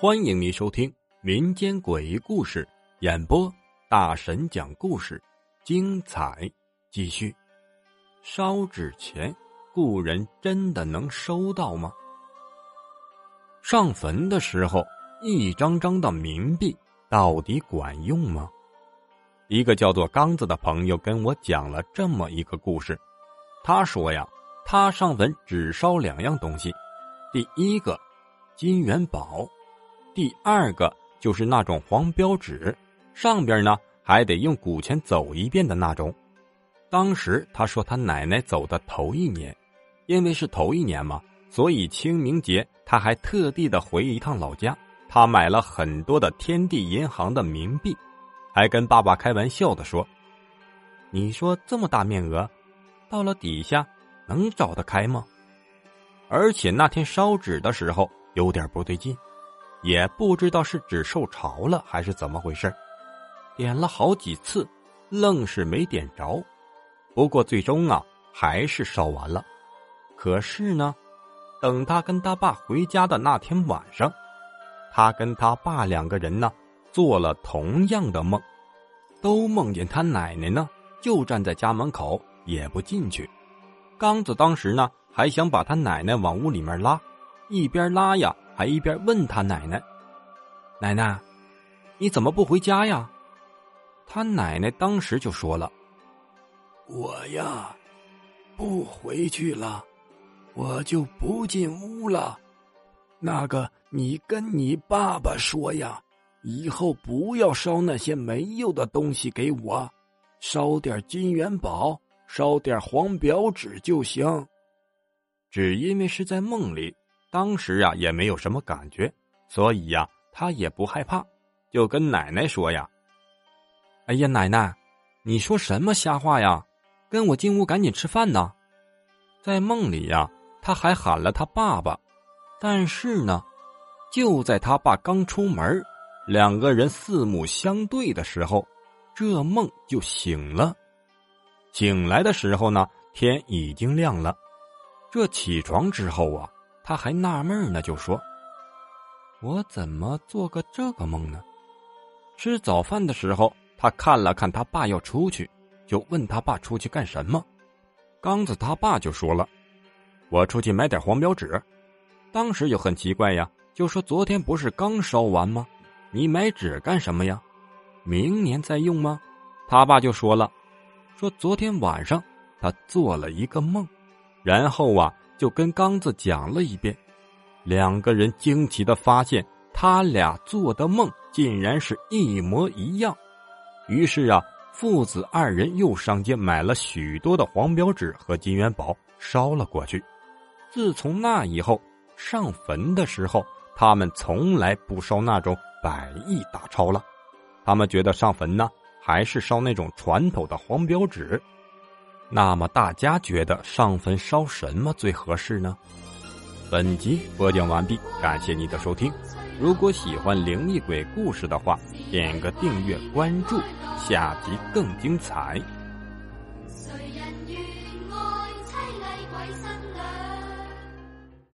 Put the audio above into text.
欢迎您收听民间诡异故事演播，大神讲故事，精彩继续。烧纸钱，故人真的能收到吗？上坟的时候，一张张的冥币到底管用吗？一个叫做刚子的朋友跟我讲了这么一个故事。他说呀，他上坟只烧两样东西，第一个金元宝。第二个就是那种黄标纸，上边呢还得用古钱走一遍的那种。当时他说他奶奶走的头一年，因为是头一年嘛，所以清明节他还特地的回一趟老家。他买了很多的天地银行的冥币，还跟爸爸开玩笑的说：“你说这么大面额，到了底下能找得开吗？”而且那天烧纸的时候有点不对劲。也不知道是纸受潮了还是怎么回事点了好几次，愣是没点着。不过最终啊，还是烧完了。可是呢，等他跟他爸回家的那天晚上，他跟他爸两个人呢，做了同样的梦，都梦见他奶奶呢，就站在家门口，也不进去。刚子当时呢，还想把他奶奶往屋里面拉，一边拉呀。还一边问他奶奶：“奶奶，你怎么不回家呀？”他奶奶当时就说了：“我呀，不回去了，我就不进屋了。那个，你跟你爸爸说呀，以后不要烧那些没用的东西给我，烧点金元宝，烧点黄表纸就行。只因为是在梦里。”当时啊，也没有什么感觉，所以呀，他也不害怕，就跟奶奶说呀：“哎呀，奶奶，你说什么瞎话呀？跟我进屋，赶紧吃饭呢！”在梦里呀，他还喊了他爸爸，但是呢，就在他爸刚出门，两个人四目相对的时候，这梦就醒了。醒来的时候呢，天已经亮了。这起床之后啊。他还纳闷呢，就说：“我怎么做个这个梦呢？”吃早饭的时候，他看了看他爸要出去，就问他爸出去干什么。刚子他爸就说了：“我出去买点黄标纸。”当时就很奇怪呀，就说：“昨天不是刚烧完吗？你买纸干什么呀？明年再用吗？”他爸就说了：“说昨天晚上他做了一个梦，然后啊。”就跟刚子讲了一遍，两个人惊奇的发现，他俩做的梦竟然是一模一样。于是啊，父子二人又上街买了许多的黄标纸和金元宝，烧了过去。自从那以后，上坟的时候，他们从来不烧那种百亿大钞了。他们觉得上坟呢，还是烧那种传统的黄标纸。那么大家觉得上坟烧什么最合适呢？本集播讲完毕，感谢您的收听。如果喜欢灵异鬼故事的话，点个订阅关注，下集更精彩。